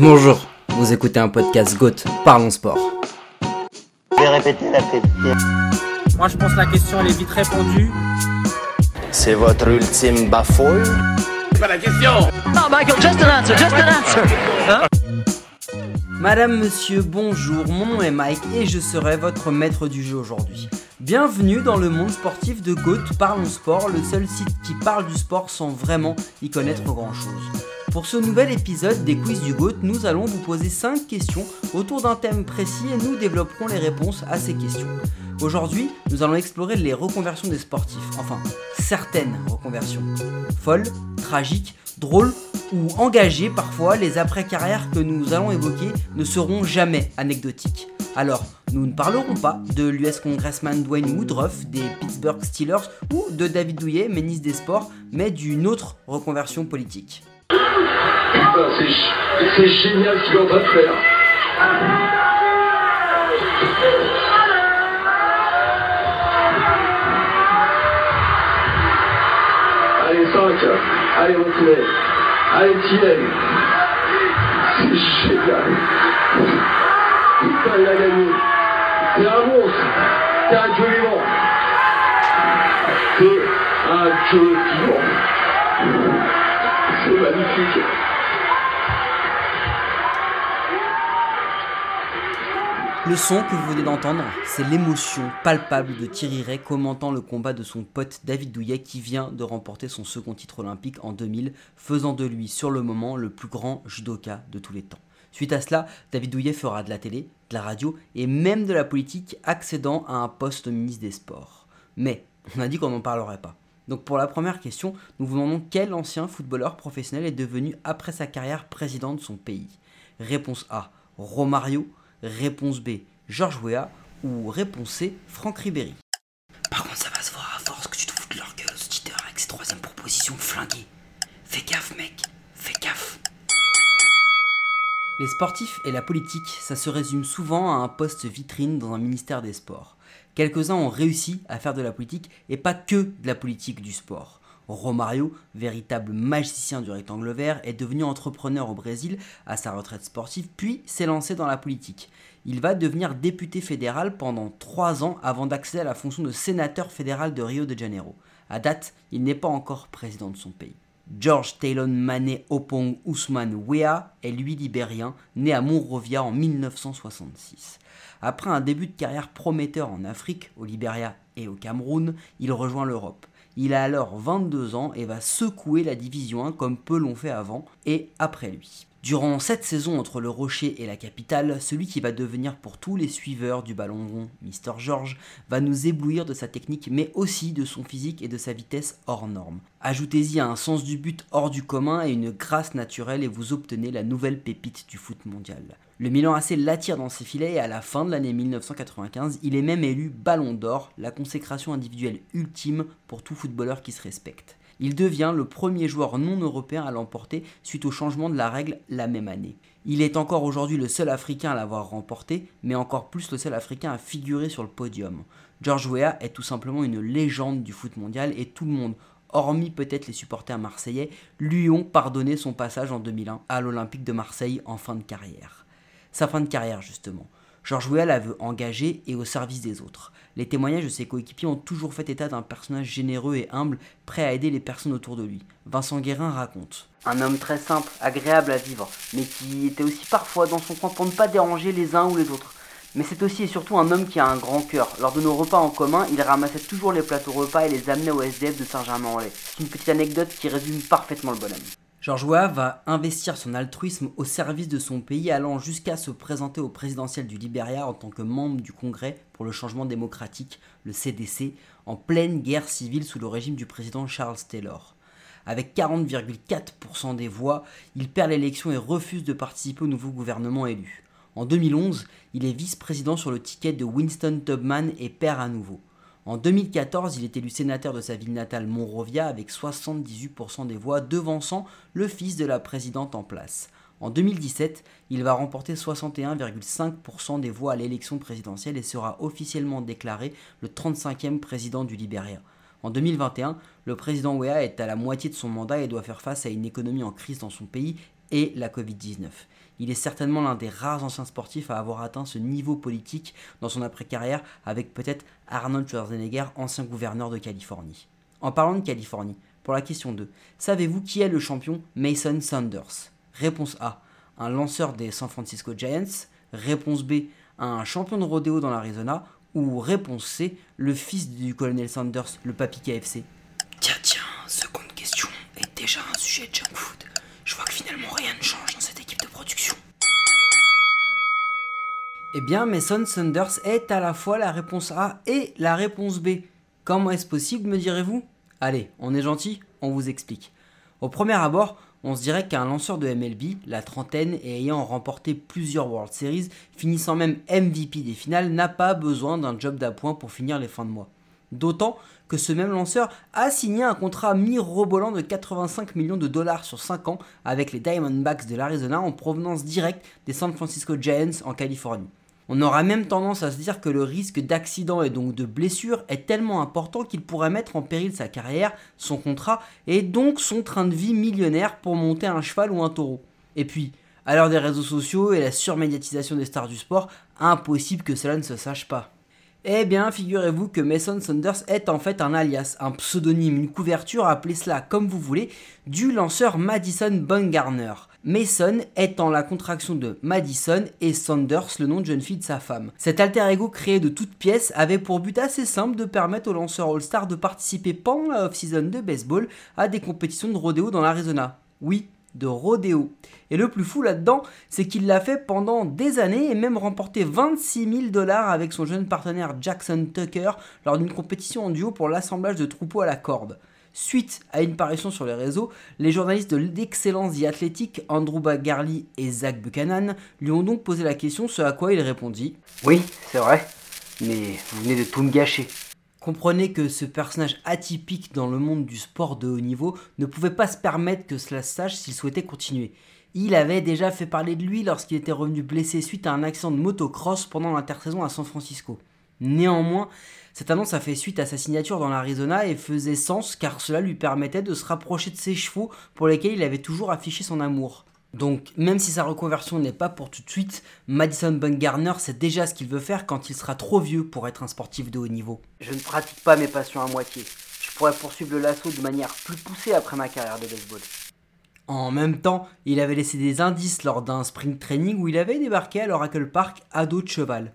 Bonjour, vous écoutez un podcast GOAT, Parlons Sport. Je vais répéter la question. Moi, je pense que la question, elle est vite répondue. C'est votre ultime bafouille Madame, monsieur, bonjour, mon nom est Mike et je serai votre maître du jeu aujourd'hui. Bienvenue dans le monde sportif de GOAT, Parlons Sport, le seul site qui parle du sport sans vraiment y connaître grand chose. Pour ce nouvel épisode des quiz du GOAT, nous allons vous poser 5 questions autour d'un thème précis et nous développerons les réponses à ces questions. Aujourd'hui, nous allons explorer les reconversions des sportifs, enfin certaines reconversions. Folles, tragiques, drôles ou engagées parfois, les après-carrières que nous allons évoquer ne seront jamais anecdotiques. Alors, nous ne parlerons pas de l'US Congressman Dwayne Woodruff, des Pittsburgh Steelers ou de David Douillet, ministre des Sports, mais d'une autre reconversion politique. Putain, c'est génial ce qu'il est en train de faire. Allez, 5. Allez, reculez. Allez, Tilen. C'est génial. Putain, il a gagné. C'est un monstre. C'est un dieu vivant. C'est un dieu vivant. C'est magnifique. Le son que vous venez d'entendre, c'est l'émotion palpable de Thierry Ray commentant le combat de son pote David Douillet qui vient de remporter son second titre olympique en 2000, faisant de lui sur le moment le plus grand judoka de tous les temps. Suite à cela, David Douillet fera de la télé, de la radio et même de la politique, accédant à un poste ministre des Sports. Mais on a dit qu'on n'en parlerait pas. Donc pour la première question, nous vous demandons quel ancien footballeur professionnel est devenu après sa carrière président de son pays? Réponse A, Romario. Réponse B, Georges Weah. Ou réponse C, Franck Ribéry. Par contre, ça va se voir à force que tu te fous de leur gueule, ce cheater, avec ses troisième propositions flinguées. Fais gaffe, mec, fais gaffe. Les sportifs et la politique, ça se résume souvent à un poste vitrine dans un ministère des Sports. Quelques-uns ont réussi à faire de la politique et pas que de la politique du sport. Romario, véritable magicien du rectangle vert, est devenu entrepreneur au Brésil à sa retraite sportive, puis s'est lancé dans la politique. Il va devenir député fédéral pendant trois ans avant d'accéder à la fonction de sénateur fédéral de Rio de Janeiro. À date, il n'est pas encore président de son pays. George Talon Mane Opong Ousmane Weah est lui libérien, né à Monrovia en 1966. Après un début de carrière prometteur en Afrique, au Liberia et au Cameroun, il rejoint l'Europe. Il a alors 22 ans et va secouer la division 1 comme peu l'ont fait avant et après lui. Durant cette saison entre le Rocher et la capitale, celui qui va devenir pour tous les suiveurs du ballon rond, Mr. George, va nous éblouir de sa technique mais aussi de son physique et de sa vitesse hors norme. Ajoutez-y un sens du but hors du commun et une grâce naturelle et vous obtenez la nouvelle pépite du foot mondial. Le Milan AC l'attire dans ses filets et à la fin de l'année 1995, il est même élu Ballon d'Or, la consécration individuelle ultime pour tout footballeur qui se respecte. Il devient le premier joueur non européen à l'emporter suite au changement de la règle la même année. Il est encore aujourd'hui le seul Africain à l'avoir remporté, mais encore plus le seul Africain à figurer sur le podium. George Weah est tout simplement une légende du foot mondial et tout le monde, hormis peut-être les supporters marseillais, lui ont pardonné son passage en 2001 à l'Olympique de Marseille en fin de carrière. Sa fin de carrière justement. George Weah la veut engagée et au service des autres. Les témoignages de ses coéquipiers ont toujours fait état d'un personnage généreux et humble, prêt à aider les personnes autour de lui. Vincent Guérin raconte. Un homme très simple, agréable à vivre, mais qui était aussi parfois dans son coin pour ne pas déranger les uns ou les autres. Mais c'est aussi et surtout un homme qui a un grand cœur. Lors de nos repas en commun, il ramassait toujours les plateaux repas et les amenait au SDF de Saint-Germain-en-Laye. C'est une petite anecdote qui résume parfaitement le bonhomme. George Weah va investir son altruisme au service de son pays, allant jusqu'à se présenter au présidentiel du Liberia en tant que membre du Congrès pour le changement démocratique, le CDC, en pleine guerre civile sous le régime du président Charles Taylor. Avec 40,4% des voix, il perd l'élection et refuse de participer au nouveau gouvernement élu. En 2011, il est vice-président sur le ticket de Winston Tubman et perd à nouveau. En 2014, il est élu sénateur de sa ville natale Monrovia avec 78% des voix, devançant le fils de la présidente en place. En 2017, il va remporter 61,5% des voix à l'élection présidentielle et sera officiellement déclaré le 35e président du Liberia. En 2021, le président Weah est à la moitié de son mandat et doit faire face à une économie en crise dans son pays et la Covid-19. Il est certainement l'un des rares anciens sportifs à avoir atteint ce niveau politique dans son après-carrière avec peut-être Arnold Schwarzenegger, ancien gouverneur de Californie. En parlant de Californie, pour la question 2, savez-vous qui est le champion Mason Sanders? Réponse A, un lanceur des San Francisco Giants. Réponse B, un champion de rodéo dans l'Arizona. Ou réponse C, le fils du colonel Sanders, le papy KFC Tiens, tiens, seconde question est déjà un sujet de junk food. Je vois que finalement rien ne change dans cette de production. Eh bien, Mason Sanders est à la fois la réponse A et la réponse B. Comment est-ce possible, me direz-vous? Allez, on est gentil, on vous explique. Au premier abord, on se dirait qu'un lanceur de MLB, la trentaine et ayant remporté plusieurs World Series, finissant même MVP des finales, n'a pas besoin d'un job d'appoint pour finir les fins de mois. D'autant que ce même lanceur a signé un contrat mirobolant de 85 millions de dollars sur 5 ans avec les Diamondbacks de l'Arizona en provenance directe des San Francisco Giants en Californie. On aura même tendance à se dire que le risque d'accident et donc de blessure est tellement important qu'il pourrait mettre en péril sa carrière, son contrat et donc son train de vie millionnaire pour monter un cheval ou un taureau. Et puis, à l'heure des réseaux sociaux et la surmédiatisation des stars du sport, impossible que cela ne se sache pas. Eh bien, figurez-vous que Mason Saunders est en fait un alias, un pseudonyme, une couverture, appelez cela comme vous voulez, du lanceur Madison Bumgarner. Mason étant la contraction de Madison et Saunders, le nom de jeune fille de sa femme. Cet alter ego créé de toutes pièces avait pour but assez simple de permettre aux lanceurs All-Star de participer pendant la off-season de baseball à des compétitions de rodéo dans l'Arizona. Oui, de rodéo. Et le plus fou là-dedans, c'est qu'il l'a fait pendant des années et même remporté 26 000 dollars avec son jeune partenaire Jackson Tucker lors d'une compétition en duo pour l'assemblage de troupeaux à la corde. Suite à une parution sur les réseaux, les journalistes de l'excellence The Athletic, Andrew Bagarly et Zach Buchanan, lui ont donc posé la question, ce à quoi il répondit Oui, c'est vrai, mais vous venez de tout me gâcher. Comprenez que ce personnage atypique dans le monde du sport de haut niveau ne pouvait pas se permettre que cela se sache s'il souhaitait continuer. Il avait déjà fait parler de lui lorsqu'il était revenu blessé suite à un accident de motocross pendant l'intersaison à San Francisco. Néanmoins, cette annonce a fait suite à sa signature dans l'Arizona et faisait sens car cela lui permettait de se rapprocher de ses chevaux pour lesquels il avait toujours affiché son amour. Donc, même si sa reconversion n'est pas pour tout de suite, Madison Bumgarner sait déjà ce qu'il veut faire quand il sera trop vieux pour être un sportif de haut niveau. Je ne pratique pas mes passions à moitié. Je pourrais poursuivre le lasso de manière plus poussée après ma carrière de baseball. En même temps, il avait laissé des indices lors d'un spring training où il avait débarqué à l'Oracle Park à dos de cheval.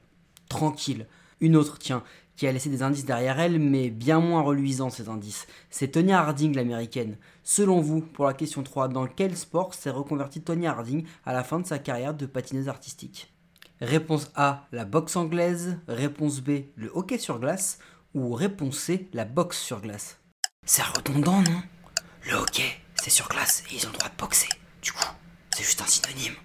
Tranquille. Une autre, tiens, qui a laissé des indices derrière elle, mais bien moins reluisants ces indices. C'est Tonya Harding l'américaine. Selon vous, pour la question 3, dans quel sport s'est reconverti Tonya Harding à la fin de sa carrière de patineuse artistique? Réponse A, la boxe anglaise. Réponse B, le hockey sur glace. Ou réponse C, la boxe sur glace. C'est redondant, non? Le hockey, c'est sur glace et ils ont le droit de boxer. Du coup, c'est juste un synonyme.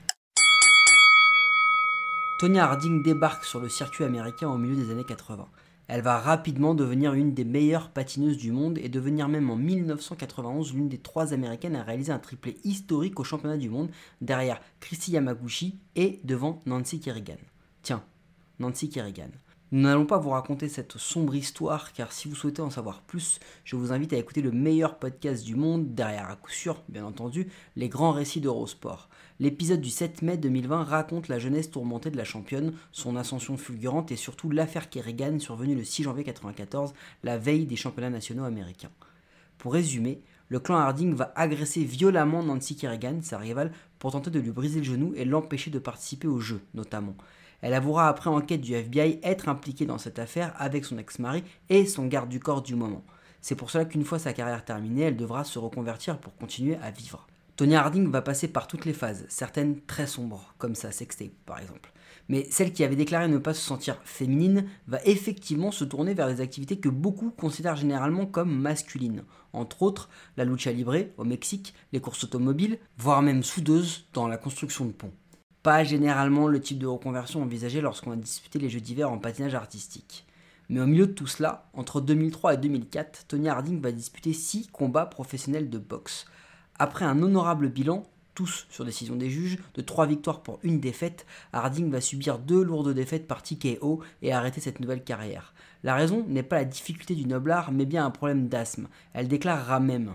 Tonya Harding débarque sur le circuit américain au milieu des années 80. Elle va rapidement devenir une des meilleures patineuses du monde et devenir même en 1991 l'une des trois américaines à réaliser un triplé historique au championnat du monde derrière Christy Yamaguchi et devant Nancy Kerrigan. Tiens, Nancy Kerrigan. Nous n'allons pas vous raconter cette sombre histoire car si vous souhaitez en savoir plus, je vous invite à écouter le meilleur podcast du monde, derrière à coup sûr, bien entendu, les grands récits d'Eurosport. L'épisode du 7 mai 2020 raconte la jeunesse tourmentée de la championne, son ascension fulgurante et surtout l'affaire Kerrigan survenue le 6 janvier 1994, la veille des championnats nationaux américains. Pour résumer, le clan Harding va agresser violemment Nancy Kerrigan, sa rivale, pour tenter de lui briser le genou et l'empêcher de participer au jeu, notamment. Elle avouera après enquête du FBI être impliquée dans cette affaire avec son ex-mari et son garde du corps du moment. C'est pour cela qu'une fois sa carrière terminée, elle devra se reconvertir pour continuer à vivre. Tonya Harding va passer par toutes les phases, certaines très sombres, comme sa sextape par exemple. Mais celle qui avait déclaré ne pas se sentir féminine va effectivement se tourner vers des activités que beaucoup considèrent généralement comme masculines. Entre autres, la lucha libre au Mexique, les courses automobiles, voire même soudeuse dans la construction de ponts. Pas généralement le type de reconversion envisagé lorsqu'on a disputé les Jeux d'hiver en patinage artistique. Mais au milieu de tout cela, entre 2003 et 2004, Tonya Harding va disputer 6 combats professionnels de boxe. Après un honorable bilan, tous sur décision des juges, de 3 victoires pour une défaite, Harding va subir deux lourdes défaites par TKO et arrêter cette nouvelle carrière. La raison n'est pas la difficulté du noblard, mais bien un problème d'asthme. Elle déclarera même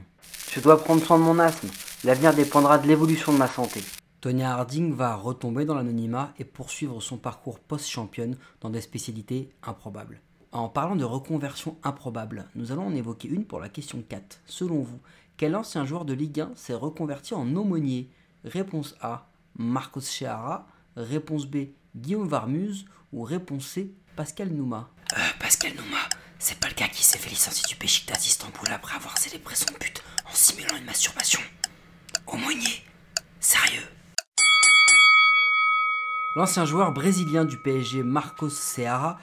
Je dois prendre soin de mon asthme. L'avenir dépendra de l'évolution de ma santé. Tonya Harding va retomber dans l'anonymat et poursuivre son parcours post-championne dans des spécialités improbables. En parlant de reconversion improbable, nous allons en évoquer une pour la question 4. Selon vous, quel ancien joueur de Ligue 1 s'est reconverti en aumônier? Réponse A, Marcos Chehara. Réponse B, Guillaume Varmuse. Ou réponse C, Pascal Nouma. Euh, Pascal Nouma, c'est pas le gars qui s'est fait licencier du Beşiktaş d'Istanbul après avoir célébré son but en simulant une masturbation. Aumônier Sérieux? L'ancien joueur brésilien du PSG Marcos Ceará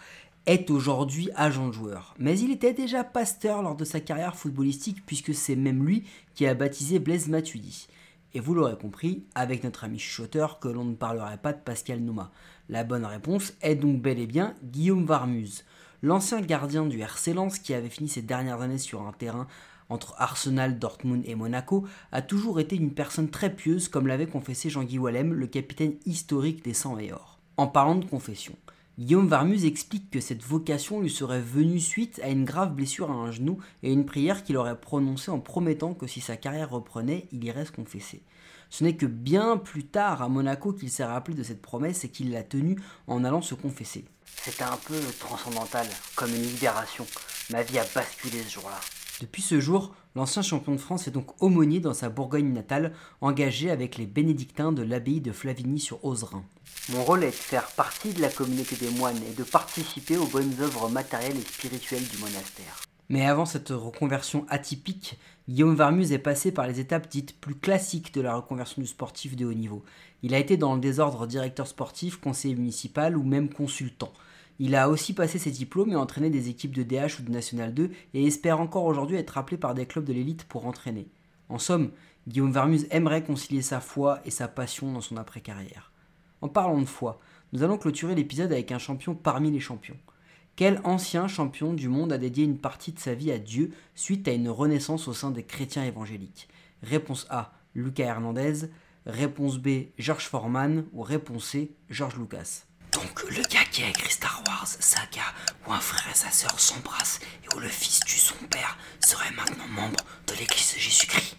est aujourd'hui agent de joueur. Mais il était déjà pasteur lors de sa carrière footballistique puisque c'est même lui qui a baptisé Blaise Matuidi. Et vous l'aurez compris, avec notre ami chuchoteur, que l'on ne parlerait pas de Pascal Nouma. La bonne réponse est donc bel et bien Guillaume Varmuse, l'ancien gardien du RC Lens qui avait fini ses dernières années sur un terrain entre Arsenal, Dortmund et Monaco, a toujours été une personne très pieuse comme l'avait confessé Jean-Guy Wallem, le capitaine historique des 100 et or. En parlant de confession, Guillaume Varmuse explique que cette vocation lui serait venue suite à une grave blessure à un genou et une prière qu'il aurait prononcée en promettant que si sa carrière reprenait, il irait se confesser. Ce n'est que bien plus tard à Monaco qu'il s'est rappelé de cette promesse et qu'il l'a tenue en allant se confesser. C'était un peu transcendantal, comme une libération. Ma vie a basculé ce jour-là. Depuis ce jour, l'ancien champion de France est donc aumônier dans sa Bourgogne natale, engagé avec les bénédictins de l'abbaye de Flavigny sur Ozerain. Mon rôle est de faire partie de la communauté des moines et de participer aux bonnes œuvres matérielles et spirituelles du monastère. Mais avant cette reconversion atypique, Guillaume Varmuse est passé par les étapes dites plus classiques de la reconversion du sportif de haut niveau. Il a été dans le désordre directeur sportif, conseiller municipal ou même consultant. Il a aussi passé ses diplômes et entraîné des équipes de DH ou de National 2 et espère encore aujourd'hui être appelé par des clubs de l'élite pour entraîner. En somme, Guillaume Vermuse aimerait concilier sa foi et sa passion dans son après-carrière. En parlant de foi, nous allons clôturer l'épisode avec un champion parmi les champions. Quel ancien champion du monde a dédié une partie de sa vie à Dieu suite à une renaissance au sein des chrétiens évangéliques Réponse A, Lucas Hernandez. Réponse B, George Foreman. Ou réponse C, George Lucas. Donc le gars qui a écrit Star Wars, saga, où un frère et sa sœur s'embrassent et où le fils tue son père, serait maintenant membre de l'église de Jésus-Christ.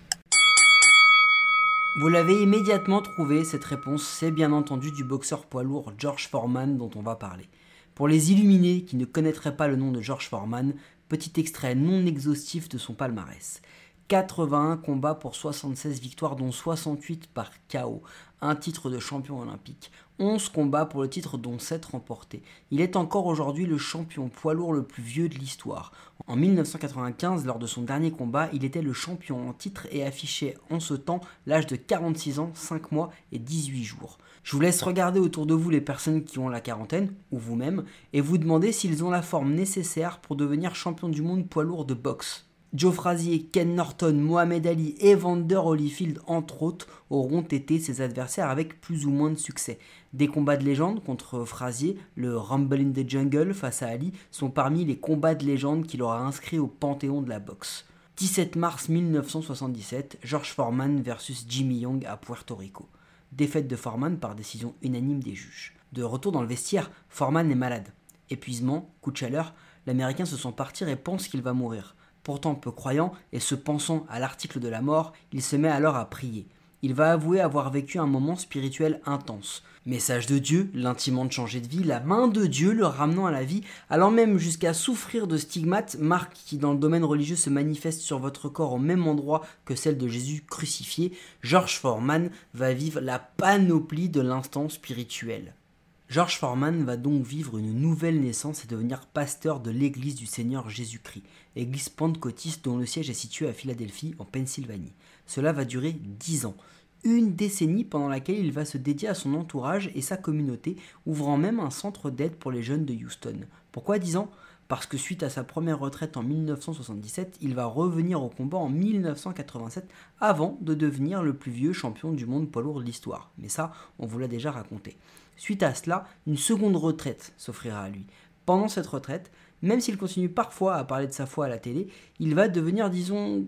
Vous l'avez immédiatement trouvé, cette réponse, c'est bien entendu du boxeur poids lourd George Foreman dont on va parler. Pour les illuminés qui ne connaîtraient pas le nom de George Foreman, petit extrait non exhaustif de son palmarès. 81 combats pour 76 victoires, dont 68 par KO, un titre de champion olympique, 11 combats pour le titre, dont 7 remportés. Il est encore aujourd'hui le champion poids lourd le plus vieux de l'histoire. En 1995, lors de son dernier combat, il était le champion en titre et affichait en ce temps l'âge de 46 ans, 5 mois et 18 jours. Je vous laisse regarder autour de vous les personnes qui ont la quarantaine, ou vous-même, et vous demander s'ils ont la forme nécessaire pour devenir champion du monde poids lourd de boxe. Joe Frazier, Ken Norton, Mohamed Ali et Vander Holyfield, entre autres, auront été ses adversaires avec plus ou moins de succès. Des combats de légende contre Frazier, le Rumble in the Jungle face à Ali, sont parmi les combats de légende qu'il aura inscrits au panthéon de la boxe. 17 mars 1977, George Foreman versus Jimmy Young à Puerto Rico. Défaite de Foreman par décision unanime des juges. De retour dans le vestiaire, Foreman est malade. Épuisement, coup de chaleur, l'Américain se sent partir et pense qu'il va mourir. Pourtant peu croyant et se pensant à l'article de la mort, il se met alors à prier. Il va avouer avoir vécu un moment spirituel intense. Message de Dieu, l'intimant de changer de vie, la main de Dieu le ramenant à la vie, allant même jusqu'à souffrir de stigmates, marque qui dans le domaine religieux se manifeste sur votre corps au même endroit que celle de Jésus crucifié, George Foreman va vivre la panoplie de l'instant spirituel. George Foreman va donc vivre une nouvelle naissance et devenir pasteur de l'église du Seigneur Jésus-Christ, église pentecôtiste dont le siège est situé à Philadelphie, en Pennsylvanie. Cela va durer dix ans, une décennie pendant laquelle il va se dédier à son entourage et sa communauté, ouvrant même un centre d'aide pour les jeunes de Houston. Pourquoi dix ans? Parce que suite à sa première retraite en 1977, il va revenir au combat en 1987 avant de devenir le plus vieux champion du monde poids lourd de l'histoire. Mais ça, on vous l'a déjà raconté. Suite à cela, une seconde retraite s'offrira à lui. Pendant cette retraite, même s'il continue parfois à parler de sa foi à la télé, il va devenir, disons,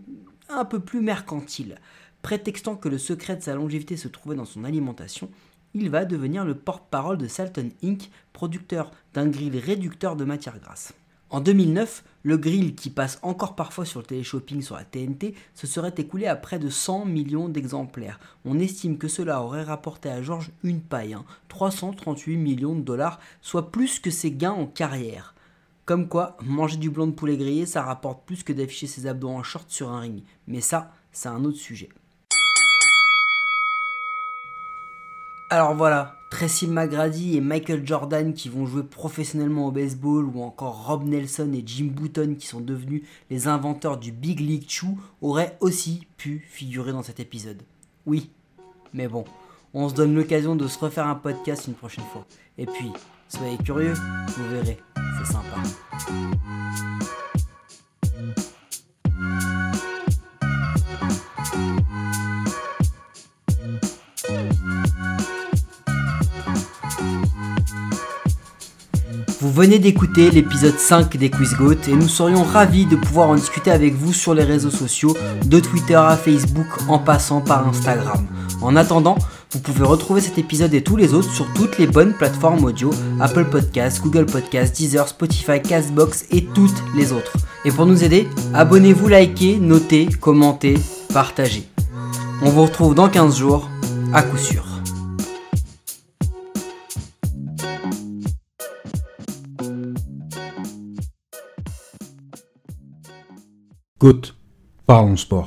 un peu plus mercantile. Prétextant que le secret de sa longévité se trouvait dans son alimentation, il va devenir le porte-parole de Salton Inc., producteur d'un grill réducteur de matière grasse. En 2009, le grill qui passe encore parfois sur le téléshopping sur la TNT se serait écoulé à près de 100 millions d'exemplaires. On estime que cela aurait rapporté à George une paille, 338 hein, millions de dollars, soit plus que ses gains en carrière. Comme quoi, manger du blanc de poulet grillé, ça rapporte plus que d'afficher ses abdos en short sur un ring. Mais ça, c'est un autre sujet. Alors voilà, Tracy McGrady et Michael Jordan qui vont jouer professionnellement au baseball ou encore Rob Nelson et Jim Button qui sont devenus les inventeurs du Big League Chew auraient aussi pu figurer dans cet épisode. Oui, mais bon, on se donne l'occasion de se refaire un podcast une prochaine fois. Et puis, soyez curieux, vous verrez, c'est sympa. Venez d'écouter l'épisode 5 des Quiz Goat et nous serions ravis de pouvoir en discuter avec vous sur les réseaux sociaux, de Twitter à Facebook en passant par Instagram. En attendant, vous pouvez retrouver cet épisode et tous les autres sur toutes les bonnes plateformes audio, Apple Podcasts, Google Podcasts, Deezer, Spotify, Castbox et toutes les autres. Et pour nous aider, abonnez-vous, likez, notez, commentez, partagez. On vous retrouve dans 15 jours, à coup sûr. Goat, parlons sport.